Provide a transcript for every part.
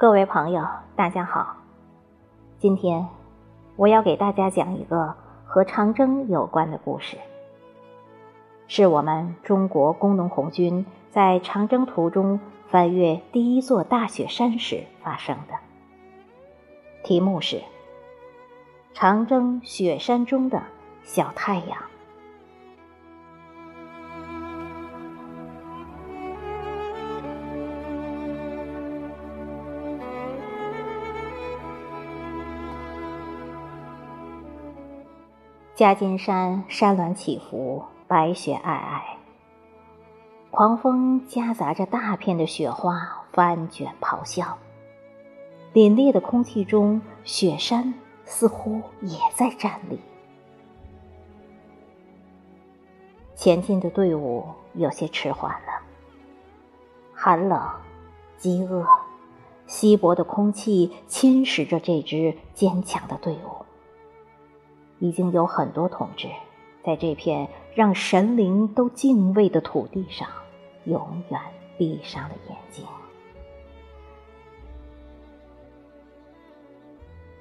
各位朋友，大家好。今天我要给大家讲一个和长征有关的故事，是我们中国工农红军在长征途中翻越第一座大雪山时发生的。题目是《长征雪山中的小太阳》。夹金山山峦起伏，白雪皑皑，狂风夹杂着大片的雪花翻卷咆哮。凛冽的空气中，雪山似乎也在站立。前进的队伍有些迟缓了，寒冷、饥饿、稀薄的空气侵蚀着这支坚强的队伍。已经有很多同志，在这片让神灵都敬畏的土地上，永远闭上了眼睛。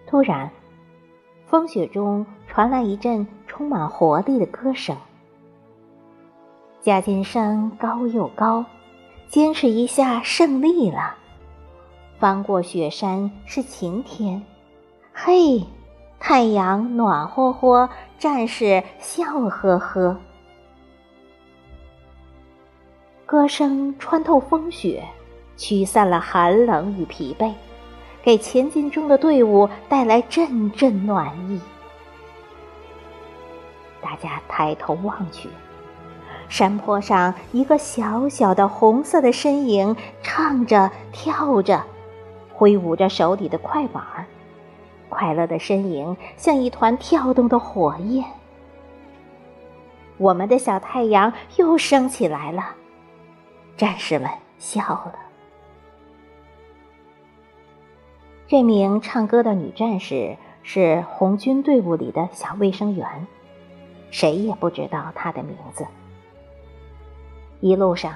突然，风雪中传来一阵充满活力的歌声。夹金山高又高，坚持一下胜利了。翻过雪山是晴天，嘿。太阳暖和和，战士笑呵呵。歌声穿透风雪，驱散了寒冷与疲惫，给前进中的队伍带来阵阵暖意。大家抬头望去，山坡上一个小小的红色的身影，唱着跳着，挥舞着手里的快板儿。快乐的身影像一团跳动的火焰，我们的小太阳又升起来了。战士们笑了。这名唱歌的女战士是红军队伍里的小卫生员，谁也不知道她的名字。一路上，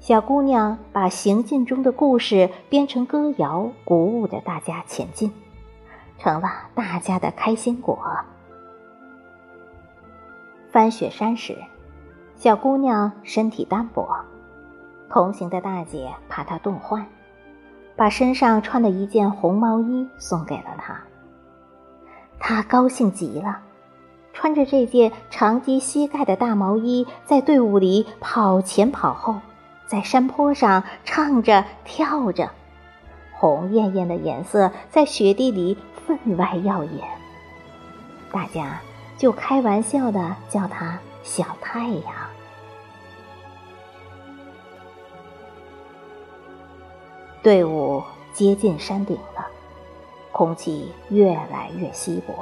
小姑娘把行进中的故事编成歌谣，鼓舞着大家前进。成了大家的开心果。翻雪山时，小姑娘身体单薄，同行的大姐怕她冻坏，把身上穿的一件红毛衣送给了她。她高兴极了，穿着这件长及膝盖的大毛衣，在队伍里跑前跑后，在山坡上唱着跳着，红艳艳的颜色在雪地里。分外耀眼，大家就开玩笑的叫它“小太阳”。队伍接近山顶了，空气越来越稀薄，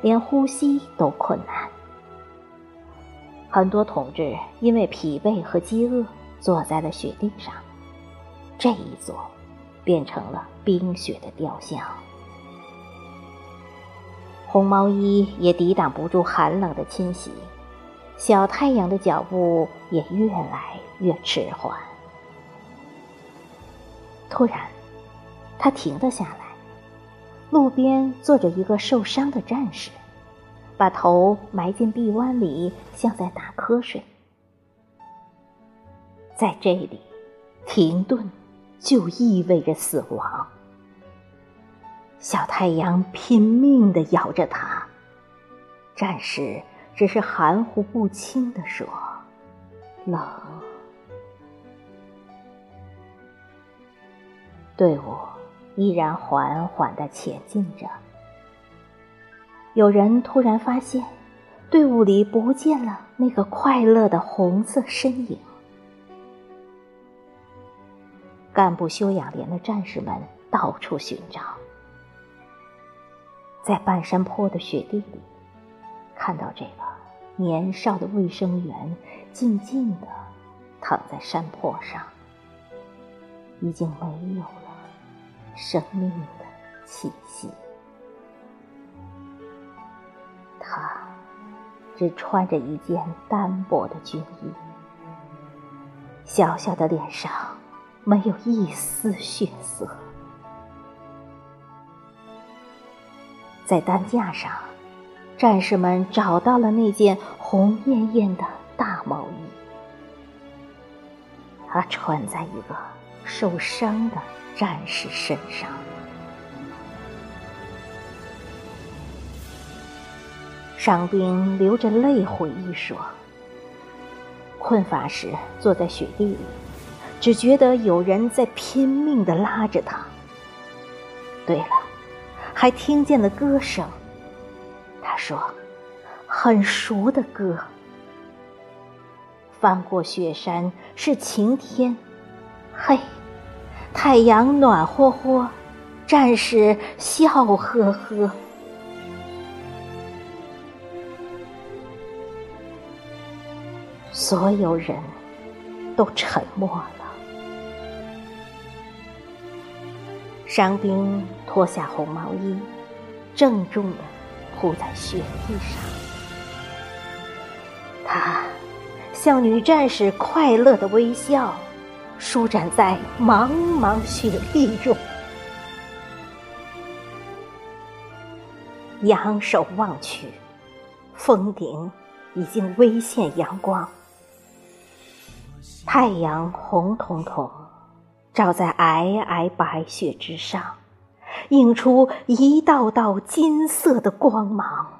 连呼吸都困难。很多同志因为疲惫和饥饿，坐在了雪地上，这一坐，变成了冰雪的雕像。红毛衣也抵挡不住寒冷的侵袭，小太阳的脚步也越来越迟缓。突然，他停了下来。路边坐着一个受伤的战士，把头埋进臂弯里，像在打瞌睡。在这里，停顿就意味着死亡。小太阳拼命的咬着它，战士只是含糊不清的说：“冷。”队伍依然缓缓的前进着。有人突然发现，队伍里不见了那个快乐的红色身影。干部休养连的战士们到处寻找。在半山坡的雪地里，看到这个年少的卫生员静静地躺在山坡上，已经没有了生命的气息。他只穿着一件单薄的军衣，小小的脸上没有一丝血色。在担架上战士们找到了那件红艳艳的大毛衣它穿在一个受伤的战士身上。伤兵流着泪回忆说困乏时坐在雪地里只觉得有人在拼命的拉着他。对了，还听见了歌声。他说，很熟的歌。翻过雪山是晴天，嘿，太阳暖和和，战士笑呵呵。”所有人都沉默了。伤兵脱下红毛衣，郑重的铺在雪地上。他向女战士快乐的微笑，舒展在茫茫雪地中。仰首望去，峰顶已经微现阳光。太阳红彤彤，照在皑皑白雪之上，映出一道道金色的光芒。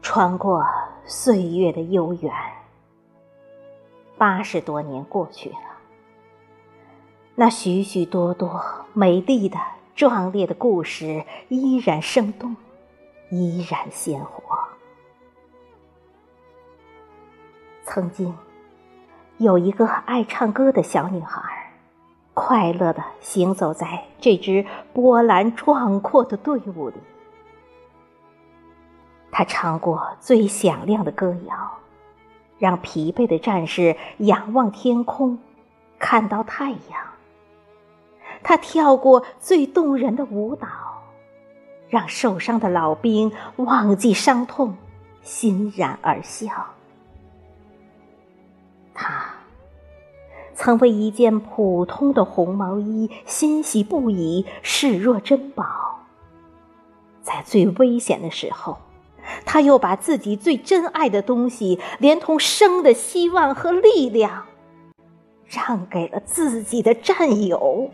穿过岁月的悠远，八十多年过去了，那许许多多美丽的。壮烈的故事依然生动，依然鲜活。曾经，有一个爱唱歌的小女孩，快乐的行走在这支波澜壮阔的队伍里。她唱过最响亮的歌谣，让疲惫的战士仰望天空，看到太阳。他跳过最动人的舞蹈，让受伤的老兵忘记伤痛，欣然而笑。他曾为一件普通的红毛衣欣喜不已，视若珍宝。在最危险的时候，他又把自己最珍爱的东西，连同生的希望和力量，让给了自己的战友。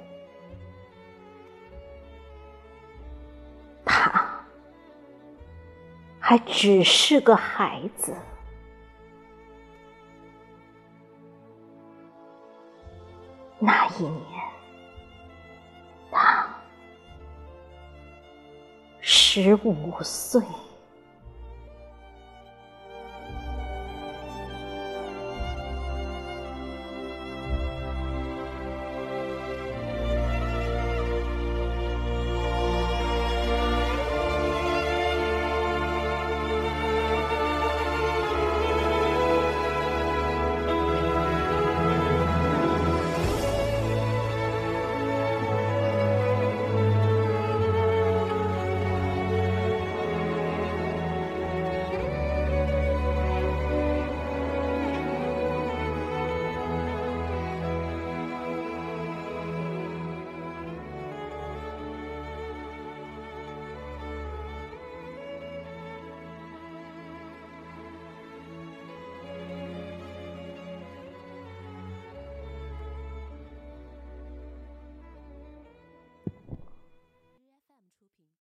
还只是个孩子。那一年，他十五岁。